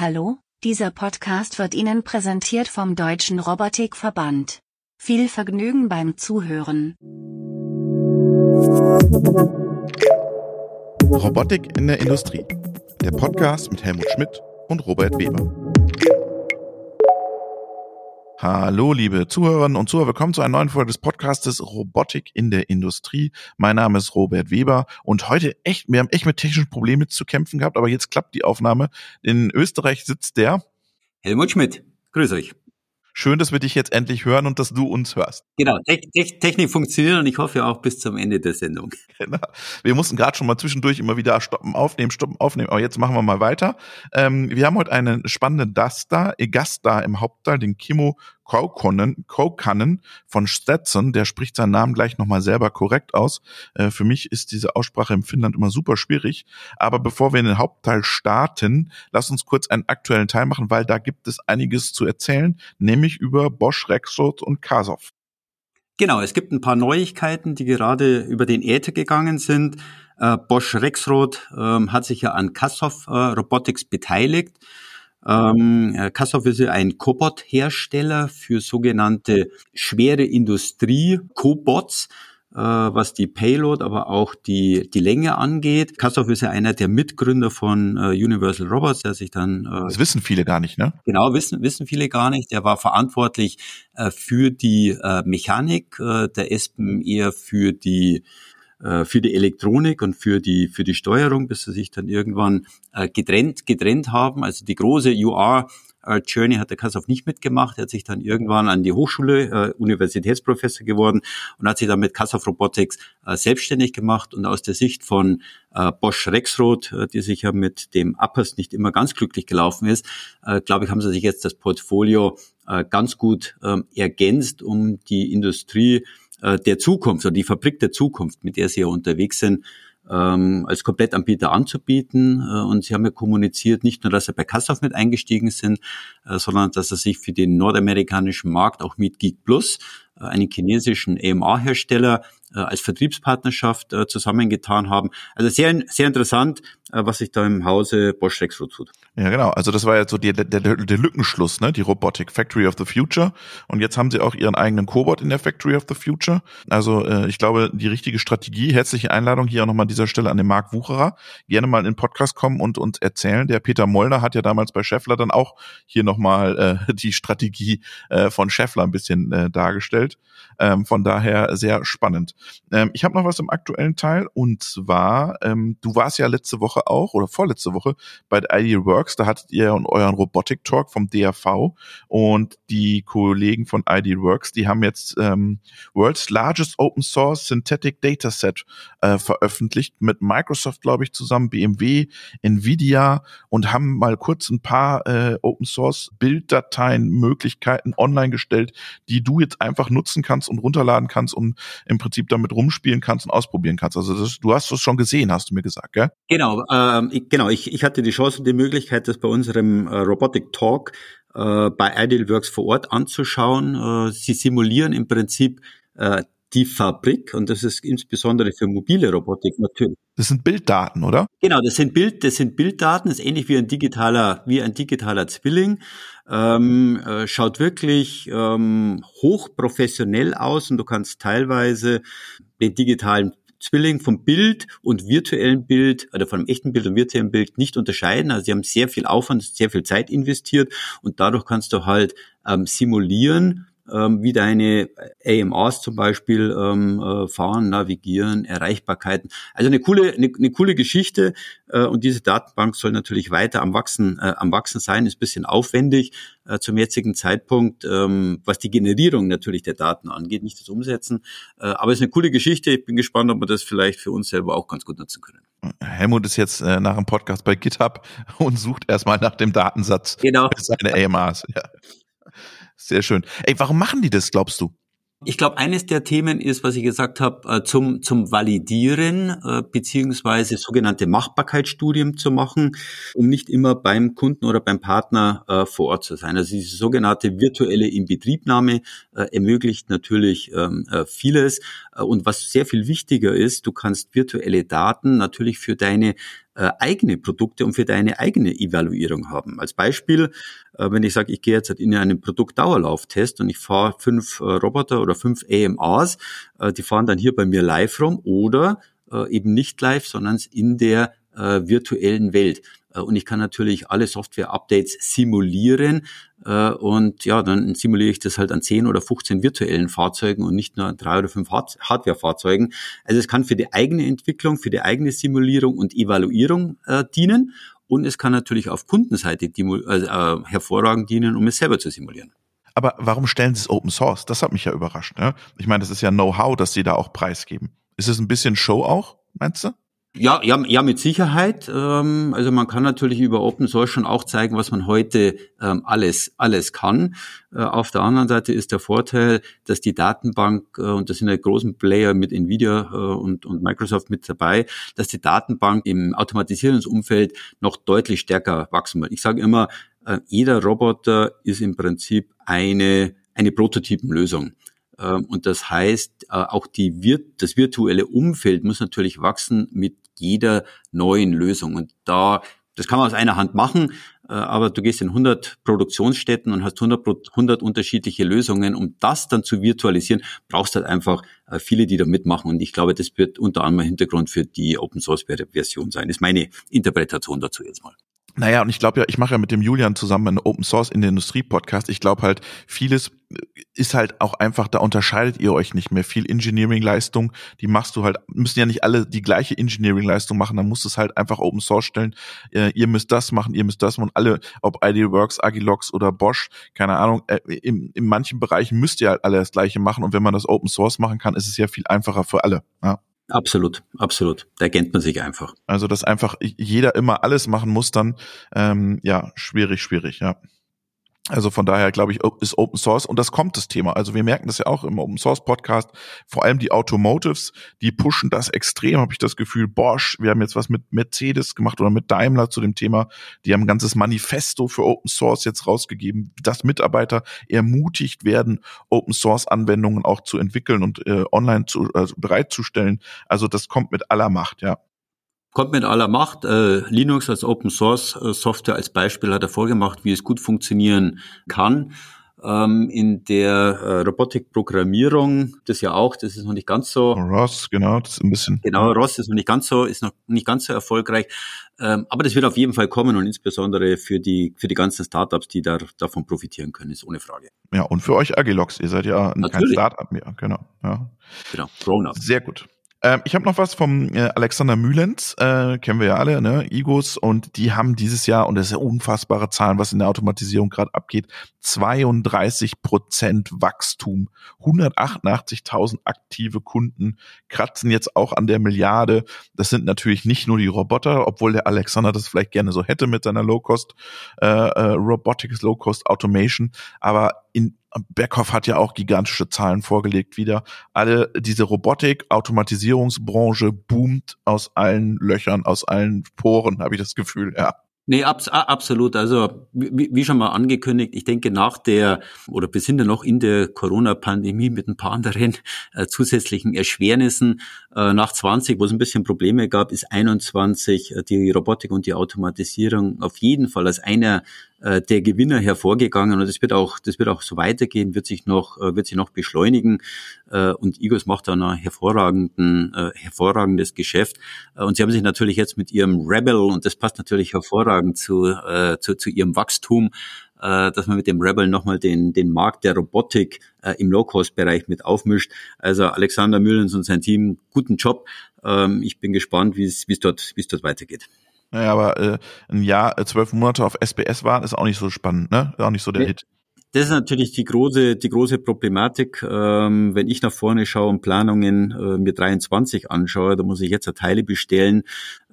Hallo, dieser Podcast wird Ihnen präsentiert vom Deutschen Robotikverband. Viel Vergnügen beim Zuhören. Robotik in der Industrie. Der Podcast mit Helmut Schmidt und Robert Weber. Hallo, liebe Zuhörerinnen und Zuhörer, willkommen zu einer neuen Folge des Podcastes Robotik in der Industrie. Mein Name ist Robert Weber und heute echt, wir haben echt mit technischen Problemen zu kämpfen gehabt, aber jetzt klappt die Aufnahme. In Österreich sitzt der Helmut Schmidt. Grüß euch. Schön, dass wir dich jetzt endlich hören und dass du uns hörst. Genau, Technik funktioniert und ich hoffe auch bis zum Ende der Sendung. Genau. Wir mussten gerade schon mal zwischendurch immer wieder stoppen, aufnehmen, stoppen, aufnehmen, aber jetzt machen wir mal weiter. Ähm, wir haben heute einen spannenden Gast da, Gast da im Hauptteil, den Kimo Kaukanen von Stetson, der spricht seinen Namen gleich nochmal selber korrekt aus. Äh, für mich ist diese Aussprache im Finnland immer super schwierig. Aber bevor wir in den Hauptteil starten, lass uns kurz einen aktuellen Teil machen, weil da gibt es einiges zu erzählen, nämlich über Bosch, Rexroth und Kasov. Genau, es gibt ein paar Neuigkeiten, die gerade über den Äther gegangen sind. Äh, Bosch Rexroth ähm, hat sich ja an Kasov äh, Robotics beteiligt. Ähm, äh, Kassow ist ein Cobot-Hersteller für sogenannte schwere Industrie, Cobots, äh, was die Payload, aber auch die, die Länge angeht. Kassow ist ja einer der Mitgründer von äh, Universal Robots, der sich dann... Äh, das wissen viele gar nicht, ne? Genau, wissen, wissen viele gar nicht. Der war verantwortlich äh, für die äh, Mechanik, äh, der Espen eher für die äh, für die Elektronik und für die für die Steuerung, bis sie sich dann irgendwann äh, getrennt getrennt haben. Also die große UR äh, Journey hat der Kassow nicht mitgemacht. Er hat sich dann irgendwann an die Hochschule, äh, Universitätsprofessor geworden und hat sich dann mit Kassow Robotics äh, selbstständig gemacht. Und aus der Sicht von äh, Bosch Rexroth, äh, die sich ja mit dem Uppers nicht immer ganz glücklich gelaufen ist, äh, glaube ich, haben sie sich jetzt das Portfolio äh, ganz gut ähm, ergänzt, um die Industrie äh, der Zukunft oder die Fabrik der Zukunft, mit der Sie ja unterwegs sind, ähm, als Komplettanbieter anzubieten. Äh, und sie haben ja kommuniziert, nicht nur, dass sie bei Kassow mit eingestiegen sind, äh, sondern dass sie sich für den nordamerikanischen Markt auch mit Geek Plus, äh, einen chinesischen AMA-Hersteller, äh, als Vertriebspartnerschaft äh, zusammengetan haben. Also sehr, sehr interessant, äh, was sich da im Hause Bosch Rexroth tut. Ja, genau. Also das war jetzt so die, der, der, der Lückenschluss, ne? Die Robotik Factory of the Future. Und jetzt haben sie auch ihren eigenen Cobot in der Factory of the Future. Also äh, ich glaube, die richtige Strategie, herzliche Einladung hier auch nochmal an dieser Stelle an den Marc Wucherer. Gerne mal in den Podcast kommen und uns erzählen. Der Peter Mollner hat ja damals bei Scheffler dann auch hier nochmal äh, die Strategie äh, von Scheffler ein bisschen äh, dargestellt. Ähm, von daher sehr spannend. Ähm, ich habe noch was im aktuellen Teil und zwar, ähm, du warst ja letzte Woche auch oder vorletzte Woche bei der Ideal Works, da hattet ihr euren Robotic Talk vom DRV und die Kollegen von Ideal Works, die haben jetzt ähm, World's Largest Open Source Synthetic Dataset äh, veröffentlicht mit Microsoft, glaube ich, zusammen, BMW, Nvidia und haben mal kurz ein paar äh, Open Source Bilddateien, Möglichkeiten online gestellt, die du jetzt einfach nutzen kannst und runterladen kannst und im Prinzip damit rumspielen kannst und ausprobieren kannst. Also das, du hast das schon gesehen, hast du mir gesagt, gell? Genau, ähm, ich, genau. Ich, ich hatte die Chance und die Möglichkeit, das bei unserem äh, Robotic Talk äh, bei Idealworks vor Ort anzuschauen. Äh, sie simulieren im Prinzip äh, die Fabrik und das ist insbesondere für mobile Robotik natürlich. Das sind Bilddaten, oder? Genau, das sind Bild, das sind Bilddaten, das ist ähnlich wie ein digitaler, wie ein digitaler Zwilling. Ähm, äh, schaut wirklich ähm, hochprofessionell aus und du kannst teilweise den digitalen Zwilling vom Bild und virtuellen Bild oder von einem echten Bild und virtuellen Bild nicht unterscheiden. Also sie haben sehr viel Aufwand, sehr viel Zeit investiert und dadurch kannst du halt ähm, simulieren, ähm, wie deine AMRs zum Beispiel ähm, äh, fahren, navigieren, Erreichbarkeiten. Also eine coole, eine, eine coole Geschichte äh, und diese Datenbank soll natürlich weiter am wachsen, äh, am wachsen sein. Ist bisschen aufwendig äh, zum jetzigen Zeitpunkt, ähm, was die Generierung natürlich der Daten angeht, nicht das Umsetzen. Äh, aber es ist eine coole Geschichte. Ich bin gespannt, ob wir das vielleicht für uns selber auch ganz gut nutzen können. Helmut ist jetzt äh, nach dem Podcast bei GitHub und sucht erstmal nach dem Datensatz genau. seine AMRs. Ja. Sehr schön. Ey, warum machen die das, glaubst du? Ich glaube, eines der Themen ist, was ich gesagt habe, äh, zum, zum Validieren äh, beziehungsweise sogenannte Machbarkeitsstudien zu machen, um nicht immer beim Kunden oder beim Partner äh, vor Ort zu sein. Also diese sogenannte virtuelle Inbetriebnahme ermöglicht natürlich ähm, äh, vieles. Und was sehr viel wichtiger ist, du kannst virtuelle Daten natürlich für deine eigene Produkte und für deine eigene Evaluierung haben. Als Beispiel, wenn ich sage, ich gehe jetzt in einen Produktdauerlauftest und ich fahre fünf äh, Roboter oder fünf AMAs, äh, die fahren dann hier bei mir live rum oder äh, eben nicht live, sondern in der äh, virtuellen Welt. Äh, und ich kann natürlich alle Software-Updates simulieren. Äh, und ja, dann simuliere ich das halt an 10 oder 15 virtuellen Fahrzeugen und nicht nur an drei oder fünf Hardware-Fahrzeugen. Also es kann für die eigene Entwicklung, für die eigene Simulierung und Evaluierung äh, dienen. Und es kann natürlich auf Kundenseite äh, äh, hervorragend dienen, um es selber zu simulieren. Aber warum stellen Sie es Open Source? Das hat mich ja überrascht. Ne? Ich meine, das ist ja Know-how, dass Sie da auch preisgeben. Ist es ein bisschen Show auch, meinst du? Ja, ja, ja, mit Sicherheit. Ähm, also man kann natürlich über Open Source schon auch zeigen, was man heute ähm, alles alles kann. Äh, auf der anderen Seite ist der Vorteil, dass die Datenbank äh, und das sind ja großen Player mit Nvidia äh, und, und Microsoft mit dabei, dass die Datenbank im Automatisierungsumfeld noch deutlich stärker wachsen wird. Ich sage immer, jeder Roboter ist im Prinzip eine eine Prototypenlösung. Ähm, und das heißt, auch die, das virtuelle Umfeld muss natürlich wachsen mit jeder neuen Lösung. Und da, das kann man aus einer Hand machen, äh, aber du gehst in 100 Produktionsstätten und hast 100, 100 unterschiedliche Lösungen. Um das dann zu virtualisieren, brauchst du halt einfach äh, viele, die da mitmachen. Und ich glaube, das wird unter anderem Hintergrund für die Open Source Version sein. Das ist meine Interpretation dazu jetzt mal. Naja, und ich glaube ja, ich mache ja mit dem Julian zusammen einen Open Source in der Industrie Podcast. Ich glaube halt, vieles ist halt auch einfach, da unterscheidet ihr euch nicht mehr. Viel Engineering-Leistung, die machst du halt, müssen ja nicht alle die gleiche Engineering-Leistung machen, dann musst du es halt einfach Open Source stellen. Äh, ihr müsst das machen, ihr müsst das machen. Alle, ob Idealworks, Agilox oder Bosch, keine Ahnung, äh, in, in manchen Bereichen müsst ihr halt alle das gleiche machen. Und wenn man das Open Source machen kann, ist es ja viel einfacher für alle. Ja. Absolut, absolut. Da erkennt man sich einfach. Also, dass einfach jeder immer alles machen muss, dann ähm, ja, schwierig, schwierig, ja. Also von daher glaube ich, ist Open Source und das kommt das Thema. Also wir merken das ja auch im Open Source Podcast, vor allem die Automotives, die pushen das extrem, habe ich das Gefühl. Bosch, wir haben jetzt was mit Mercedes gemacht oder mit Daimler zu dem Thema. Die haben ein ganzes Manifesto für Open Source jetzt rausgegeben, dass Mitarbeiter ermutigt werden, Open Source Anwendungen auch zu entwickeln und äh, online zu, also bereitzustellen. Also das kommt mit aller Macht, ja. Kommt mit aller Macht. Äh, Linux als Open Source äh, Software als Beispiel hat er vorgemacht, wie es gut funktionieren kann. Ähm, in der äh, Robotikprogrammierung, das ja auch, das ist noch nicht ganz so. ROS, genau, das ist ein bisschen. Genau, ROS ist noch nicht ganz so, ist noch nicht ganz so erfolgreich. Ähm, aber das wird auf jeden Fall kommen und insbesondere für die, für die ganzen Startups, die da, davon profitieren können, ist ohne Frage. Ja, und für euch Agilox, ihr seid ja Natürlich. kein Startup mehr, genau. Ja. Genau, Grown-up. Sehr gut. Ähm, ich habe noch was vom äh, Alexander Mühlens, äh, kennen wir ja alle, ne, Igos, und die haben dieses Jahr, und das ist ja unfassbare Zahlen, was in der Automatisierung gerade abgeht, 32 Prozent Wachstum, 188.000 aktive Kunden, kratzen jetzt auch an der Milliarde. Das sind natürlich nicht nur die Roboter, obwohl der Alexander das vielleicht gerne so hätte mit seiner Low-Cost äh, äh, Robotics, Low-Cost Automation, aber in Beckhoff hat ja auch gigantische Zahlen vorgelegt wieder. Alle diese Robotik, Automatisierungsbranche boomt aus allen Löchern, aus allen Poren, habe ich das Gefühl, ja. Nee, abs absolut. Also wie, wie schon mal angekündigt, ich denke nach der, oder wir sind ja noch in der Corona-Pandemie mit ein paar anderen äh, zusätzlichen Erschwernissen. Äh, nach 20, wo es ein bisschen Probleme gab, ist 21 äh, die Robotik und die Automatisierung auf jeden Fall als einer äh, der Gewinner hervorgegangen und das wird auch, das wird auch so weitergehen, wird sich noch, äh, wird sich noch beschleunigen äh, und Igos macht da ein hervorragenden, hervorragendes Geschäft und sie haben sich natürlich jetzt mit ihrem Rebel und das passt natürlich hervorragend zu, zu, zu ihrem Wachstum, dass man mit dem Rebel nochmal den, den Markt der Robotik im Low-Cost-Bereich mit aufmischt. Also Alexander Müllens und sein Team, guten Job. Ähm, ich bin gespannt, wie es, wie es dort, wie es dort weitergeht. Naja, aber äh, ein Jahr, äh, zwölf Monate auf SBS waren, ist auch nicht so spannend, ne? Ist auch nicht so der nee. Hit. Das ist natürlich die große, die große Problematik. Ähm, wenn ich nach vorne schaue und Planungen äh, mir 23 anschaue, da muss ich jetzt Teile bestellen,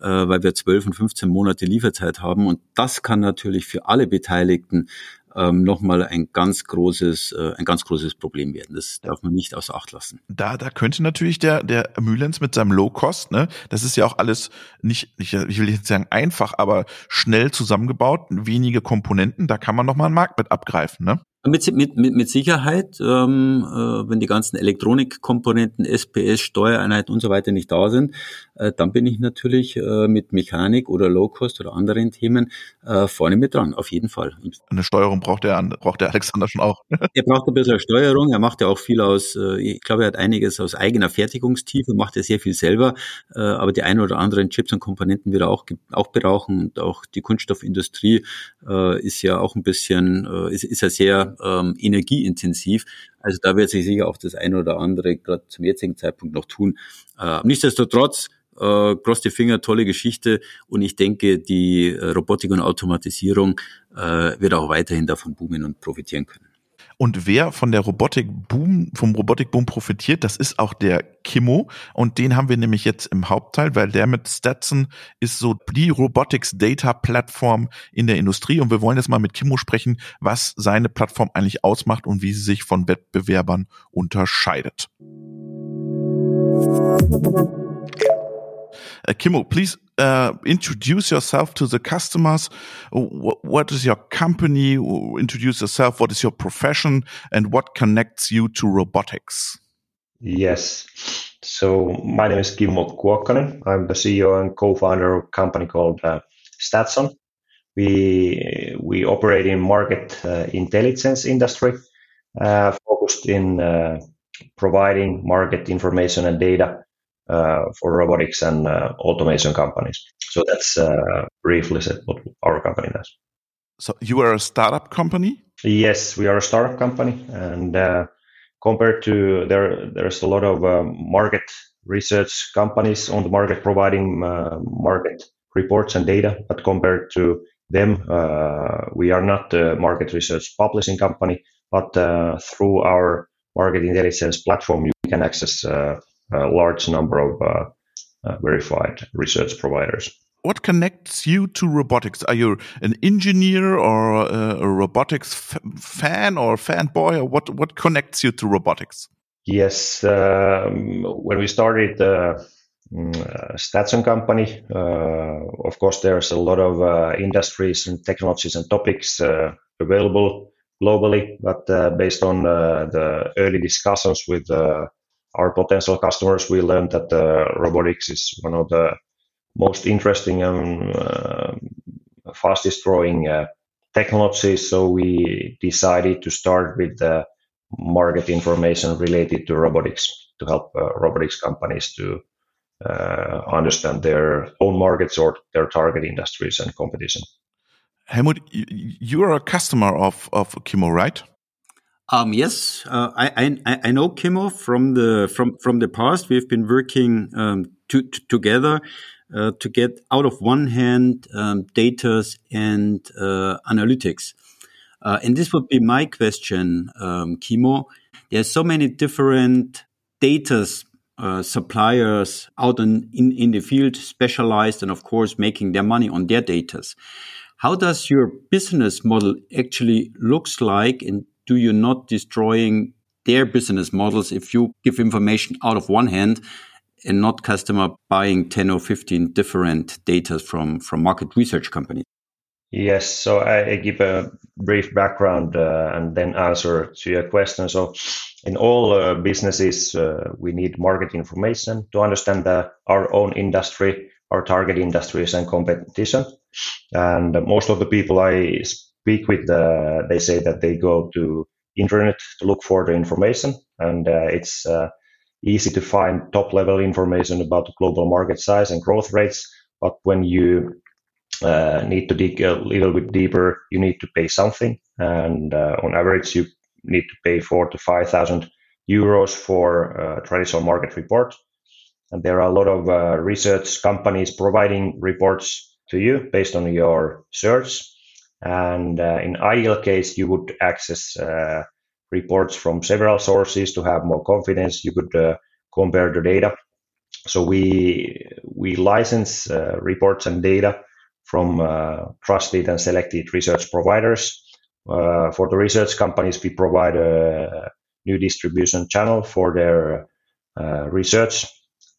äh, weil wir 12 und 15 Monate Lieferzeit haben. Und das kann natürlich für alle Beteiligten ähm, nochmal ein ganz großes, äh, ein ganz großes Problem werden. Das darf man nicht außer Acht lassen. Da, da könnte natürlich der, der Mühlens mit seinem Low Cost, ne, das ist ja auch alles nicht, nicht, ich will jetzt sagen einfach, aber schnell zusammengebaut, wenige Komponenten, da kann man nochmal einen Markt mit abgreifen, ne? Mit, mit, mit, mit Sicherheit, ähm, äh, wenn die ganzen Elektronikkomponenten, SPS, Steuereinheiten und so weiter nicht da sind, äh, dann bin ich natürlich äh, mit Mechanik oder Low-Cost oder anderen Themen äh, vorne mit dran, auf jeden Fall. Eine Steuerung braucht der, braucht der Alexander schon auch. er braucht ein bisschen Steuerung, er macht ja auch viel aus, äh, ich glaube, er hat einiges aus eigener Fertigungstiefe, macht ja sehr viel selber, äh, aber die ein oder anderen Chips und Komponenten wird er auch, auch brauchen und auch die Kunststoffindustrie äh, ist ja auch ein bisschen, äh, ist, ist ja sehr ähm, energieintensiv. Also da wird sich sicher auch das eine oder andere gerade zum jetzigen Zeitpunkt noch tun. Äh, nichtsdestotrotz, äh, cross die Finger, tolle Geschichte und ich denke, die äh, Robotik und Automatisierung äh, wird auch weiterhin davon boomen und profitieren können. Und wer von der Robotik-Boom, vom Robotik-Boom profitiert, das ist auch der Kimmo. Und den haben wir nämlich jetzt im Hauptteil, weil der mit Stetson ist so die Robotics Data Plattform in der Industrie. Und wir wollen jetzt mal mit Kimmo sprechen, was seine Plattform eigentlich ausmacht und wie sie sich von Wettbewerbern unterscheidet. Uh, Kimmo, please uh, introduce yourself to the customers. What, is your company? Introduce yourself. What is your profession? And what connects you to robotics? Yes. So my name is Kimmo Kuokkanen. I'm the CEO and co-founder of a company called uh, Statzon. We we operate in market uh, intelligence industry, uh, focused in uh, providing market information and data for robotics and uh, automation companies. So that's uh, briefly said what our company does. So you are a startup company? Yes, we are a startup company, and compared to there, there's a lot of market research companies on the market providing market reports and data, but compared to them, uh, we are not a market research publishing company, but uh, through our market intelligence platform, you can access uh, a large number of uh, uh, verified research providers. What connects you to robotics? Are you an engineer or a, a robotics fan or fanboy, or what? What connects you to robotics? Yes, um, when we started the uh, Statzon company, uh, of course, there's a lot of uh, industries and technologies and topics uh, available globally. But uh, based on uh, the early discussions with our potential customers, we learned that uh, robotics is one of the most interesting and uh, fastest growing uh, technologies. So we decided to start with the market information related to robotics to help robotics companies to understand their own markets or their target industries and competition. Helmut, you are a customer of, of Kimmo, right? Um, yes, uh, I, I, I know Kimmo from the from from the past. We've been working um, to, to, together uh, to get out of one hand um, data and uh, analytics. Uh, and this would be my question, um, Kimmo. There's so many different data uh, suppliers out in, in, in the field, specialized and of course making their money on their data. How does your business model actually looks like in do you not destroying their business models if you give information out of one hand and not customer buying 10 or 15 different data from, from market research companies? Yes, so I, give a brief background uh, and then answer to your question. So, in all uh, businesses, uh, we need market information to understand the, our own industry, our target industries, and competition. And most of the people I speak with, uh, they say that they go to internet to look for the information, and uh, it's uh, easy to find top level information about the global market size and growth rates. But when you uh, need to dig a little bit deeper, you need to pay something, and uh, on average, you need to pay four to five thousand euros for a traditional market report. And there are a lot of uh, research companies providing reports to you based on your search and uh, in ideal case, you would access uh, reports from several sources to have more confidence. You could uh, compare the data. So we we license uh, reports and data from uh, trusted and selected research providers. Uh, for the research companies, we provide a new distribution channel for their research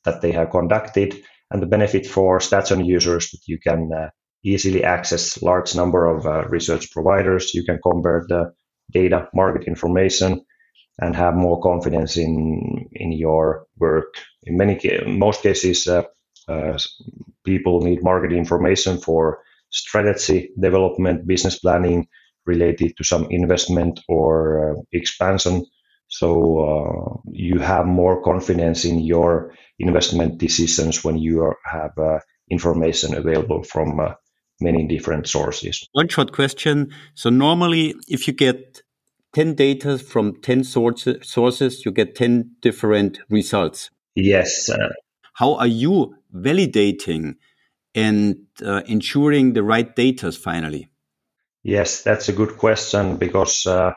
that they have conducted, and the benefit for Statzon users that you can easily access large number of uh, research providers. You can compare the data, market information, and have more confidence in in your work. In many most cases, uh, uh, people need market information for strategy development, business planning related to some investment or uh, expansion. So uh, you have more confidence in your investment decisions when you are, have uh, information available from many different sources. One short question. So normally, if you get 10 data from 10 sources, sources you get 10 different results. Yes. Uh, How are you validating and uh, ensuring the right data finally? Yes, that's a good question because uh,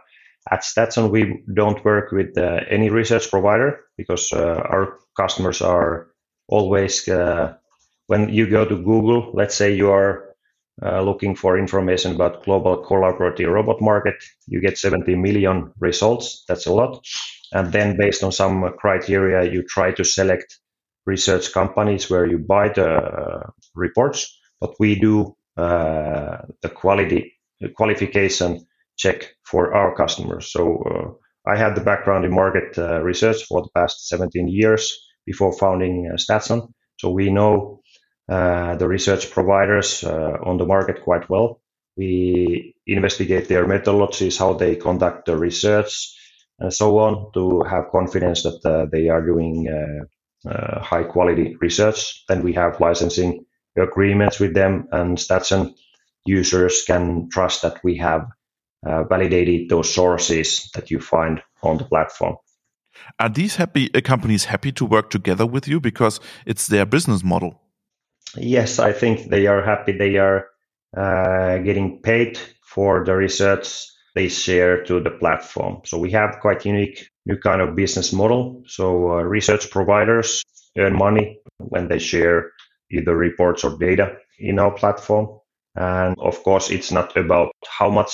at Statzon we don't work with uh, any research provider because uh, our customers are always uh, when you go to Google, let's say you are looking for information about global collaborative robot market, you get 70 million results. That's a lot. And then based on some criteria, you try to select research companies where you buy the reports. But we do uh, the quality qualification check for our customers. So uh, I had the background in market uh, research for the past 17 years before founding uh, Statzon. So we know uh, the research providers uh, on the market quite well. We investigate their methodologies, how they conduct the research, and so on to have confidence that uh, they are doing high quality research. Then we have licensing agreements with them, and Statzon users can trust that we have uh, validated those sources that you find on the platform. Are these happy uh, companies happy to work together with you because it's their business model? Yes, I think they are happy. They are uh, getting paid for the research they share to the platform. So we have quite unique new kind of business model. So uh, research providers earn money when they share either reports or data in our platform. And of course, it's not about how much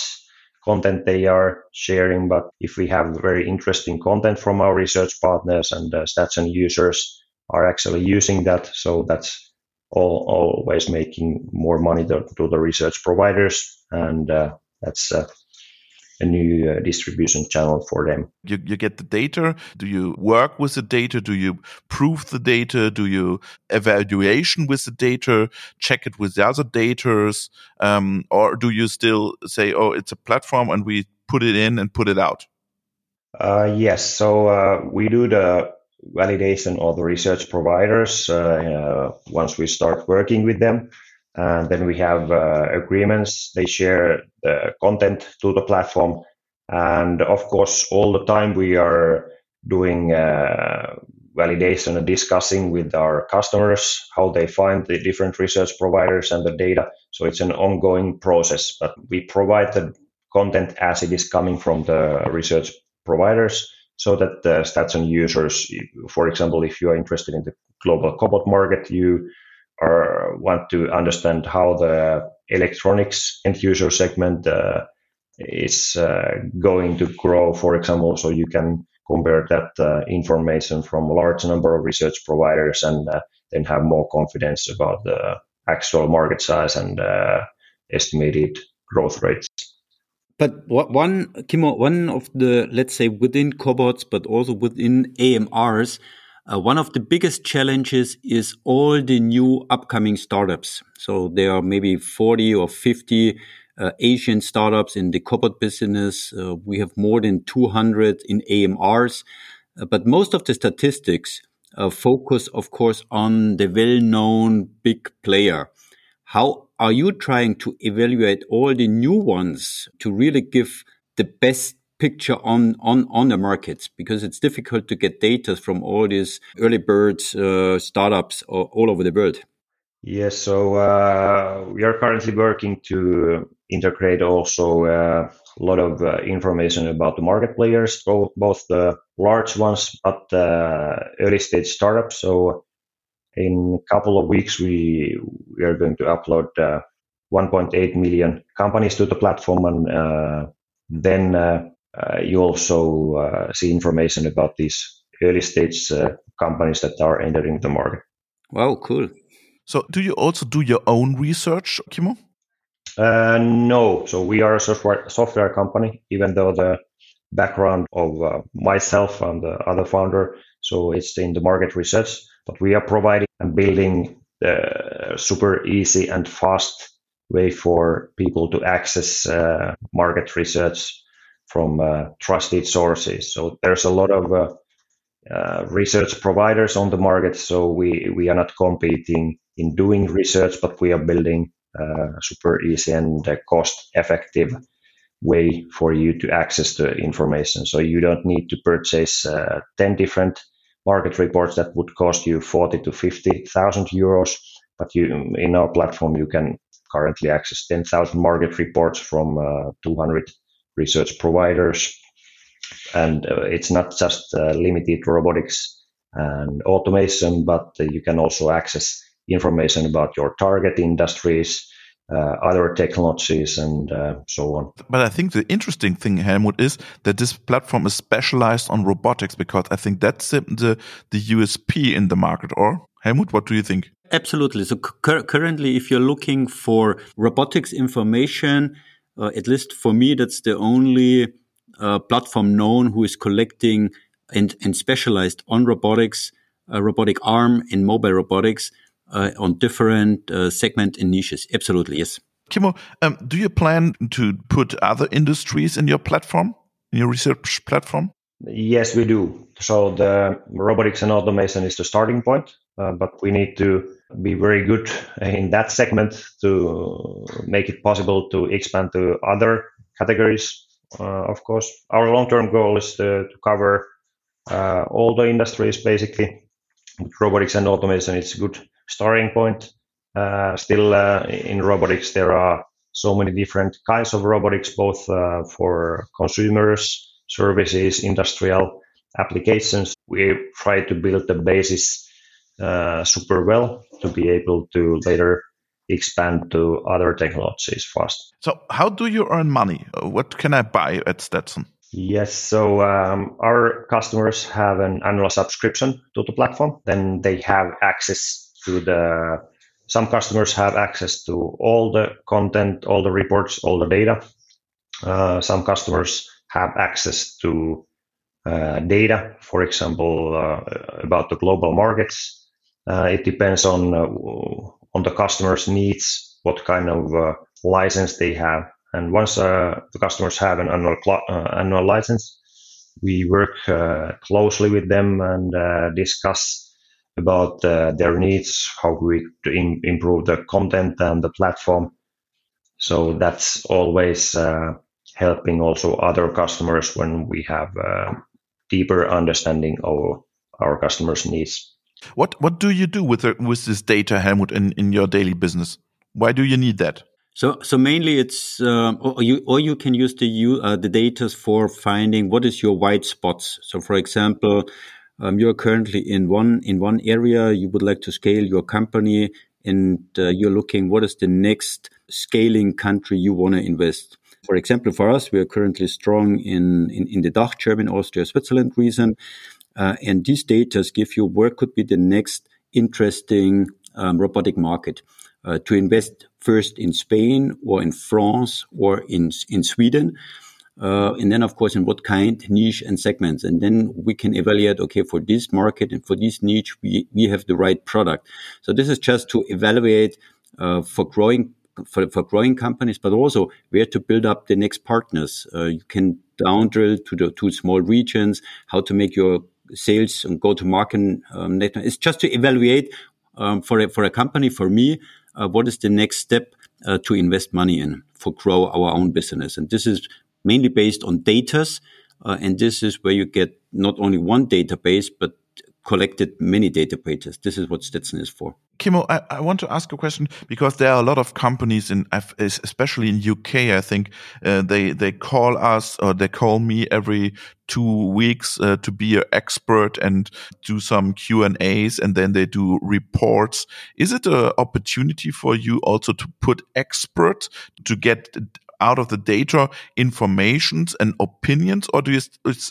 content they are sharing, but if we have very interesting content from our research partners and uh, and users are actually using that, so that's all, always making more money to, to the research providers, and uh, that's uh, a new uh, distribution channel for them. You, you get the data. Do you work with the data? Do you prove the data? Do you evaluation with the data? Check it with the other data? Um, or do you still say, oh, it's a platform and we put it in and put it out? Uh, yes. So uh, we do the validation of the research providers uh, uh, once we start working with them. And then we have uh, agreements. They share the content to the platform. And of course, all the time we are doing uh, validation and discussing with our customers how they find the different research providers and the data. So it's an ongoing process, but we provide the content as it is coming from the research providers so that the Statzon users, for example, if you are interested in the global cobot market, you or want to understand how the electronics end user segment uh, is uh, going to grow, for example, so you can compare that uh, information from a large number of research providers and uh, then have more confidence about the actual market size and uh, estimated growth rates. But one, Kimmo, one of the, let's say, within cobots, but also within AMRs, uh, one of the biggest challenges is all the new upcoming startups. So there are maybe 40 or 50 uh, Asian startups in the cobot business. Uh, we have more than 200 in AMRs. Uh, but most of the statistics uh, focus, of course, on the well-known big player. How are you trying to evaluate all the new ones to really give the best picture on on on the markets? Because it's difficult to get data from all these early birds uh, startups all, over the world. Yes so uh, we are currently working to integrate also uh, a lot of uh, information about the market players both, both the large ones but uh, early stage startups. So in a couple of weeks we we are going to upload uh, 1.8 million companies to the platform and then uh, you also uh, see information about these early stage uh, companies that are entering the market. Wow, cool. So, do you also do your own research, Kimmo? Uh, no, so we are a software software company, even though the background of uh, myself and the other founder, so it's in the market research, but we are providing and building a super easy and fast way for people to access uh, market research from uh, trusted sources. So there's a lot of uh, uh, research providers on the market. So we, we are not competing in doing research, but we are building uh, super easy and uh, cost effective way for you to access the information. So you don't need to purchase uh, 10 different market reports that would cost you 40 to 50,000 euros. But you, in our platform, you can currently access 10,000 market reports from uh, 200 research providers. And uh, it's not just uh, limited robotics and automation, but you can also access information about your target industries, uh, other technologies and uh, so on. But I think the interesting thing, Helmut, is that this platform is specialized on robotics because I think that's the, the, the USP in the market. Or Helmut, what do you think? Absolutely. So cu currently, if you're looking for robotics information, uh, at least for me, that's the only uh, platform known who is collecting and, and specialized on robotics, uh, robotic arm and mobile robotics uh, on different uh, segment and niches. Absolutely, yes. Kimmo, um, do you plan to put other industries in your platform, in your research platform? Yes, we do. So the robotics and automation is the starting point, uh, but we need to be very good in that segment to make it possible to expand to other categories. Uh, of course, our long-term goal is to, to cover uh, all the industries basically. Robotics and automation is good starting point. Uh, still, uh, in robotics, there are so many different kinds of robotics, both uh, for consumers, services, industrial applications. We try to build the basis uh, super well to be able to later expand to other technologies fast. So, how do you earn money? What can I buy at Statzon? Yes, so um, our customers have an annual subscription to the platform. Then they have access to the some customers have access to all the content, all the reports, all the data. Uh, some customers have access to uh, data, for example, uh, about the global markets. Uh, it depends on uh, on the customer's needs, what kind of uh, license they have. And once the customers have an annual annual license, we work closely with them and discuss about uh, their needs, how we in, improve the content and the platform. So that's always uh, helping also other customers when we have uh, deeper understanding of our customers' needs. What what do you do with the, with this data, Helmut, in, in your daily business? Why do you need that? So, so mainly it's, uh, or you, or you can use the, uh, the data for finding what is your white spots. So, for example, um, you are currently in one in one area. You would like to scale your company, and uh, you're looking what is the next scaling country you want to invest. For example, for us, we are currently strong in in, in the DACH, German, Austria, Switzerland region, uh, and these data give you where could be the next interesting um, robotic market uh, to invest first in Spain or in France or in in Sweden uh, and then, of course, in what kind, niche, and segments. And then we can evaluate, okay, for this market and for this niche, we, we have the right product. So this is just to evaluate uh, for growing for, for growing companies, but also where to build up the next partners. Uh, you can down drill to the two small regions, how to make your sales and go to market um, network. It's just to evaluate um, for a, for a company, for me, uh, what is the next step uh, to invest money in for grow our own business. And this is mainly based on datas. Uh, and this is where you get not only one database, but collected many databases. This is what Statzon is for. Kimmo, I, I, want to ask a question because there are a lot of companies in, especially in UK. I think uh, they they call us or they call me every two weeks uh, to be an expert and do some Q and A's, and then they do reports. Is it an opportunity for you also to put expert to get out of the data informations and opinions, or do you,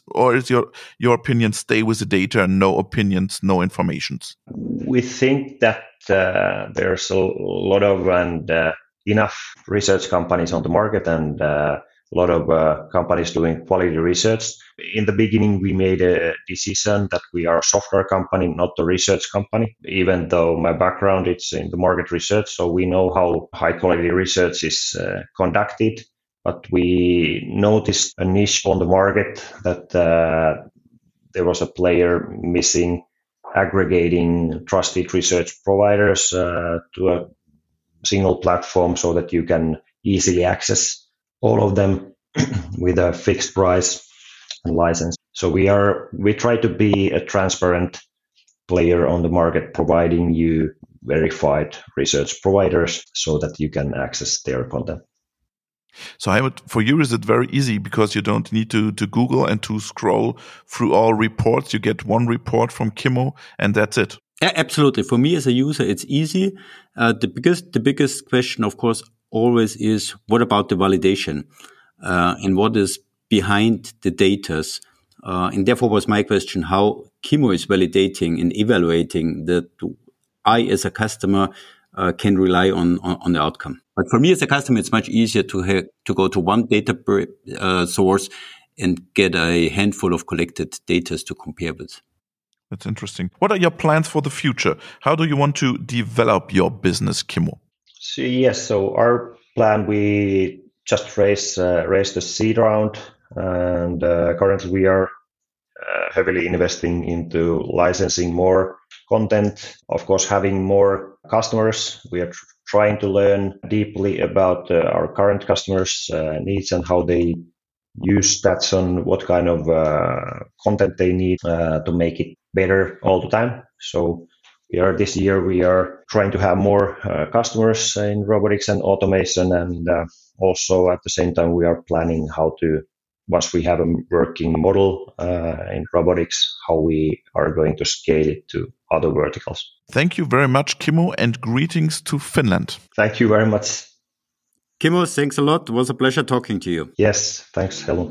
or is your your opinion stay with the data and no opinions, no informations? We think that uh, there's a lot of and uh, enough research companies on the market and uh, a lot of uh, companies doing quality research. In the beginning, we made a decision that we are a software company, not a research company, even though my background is in the market research. So we know how high quality research is uh, conducted. But we noticed a niche on the market that uh, there was a player missing aggregating trusted research providers uh, to a single platform so that you can easily access all of them with a fixed price and license. So we are we try to be a transparent player on the market, providing you verified research providers so that you can access their content. So I would, for you, is it very easy because you don't need to, to Google and to scroll through all reports. You get one report from Kimmo and that's it. Yeah, absolutely. For me as a user, it's easy. Uh, the biggest, the biggest question, of course, always is what about the validation uh, and what is behind the data? Uh, and therefore was my question how Kimmo is validating and evaluating that I as a customer uh, can rely on, on, on the outcome. But for me as a customer, it's much easier to ha- to go to one data uh, source and get a handful of collected data to compare with. That's interesting. What are your plans for the future? How do you want to develop your business, Kimmo? So, yes, so our plan we just raised uh, raised the seed round, and uh, currently we are uh, heavily investing into licensing more content. Of course, having more customers, we are tr- trying to learn deeply about uh, our current customers' uh, needs and how they use Statzon, what kind of uh, content they need to make it better all the time. So we are this year we are trying to have more uh, customers in robotics and automation and uh, also at the same time we are planning how to once we have a working model uh, in robotics how we are going to scale it to other verticals. Thank you very much Kimmo and greetings to finland. Thank you very much. Kimmo thanks a lot. It was a pleasure talking to you. Yes thanks hello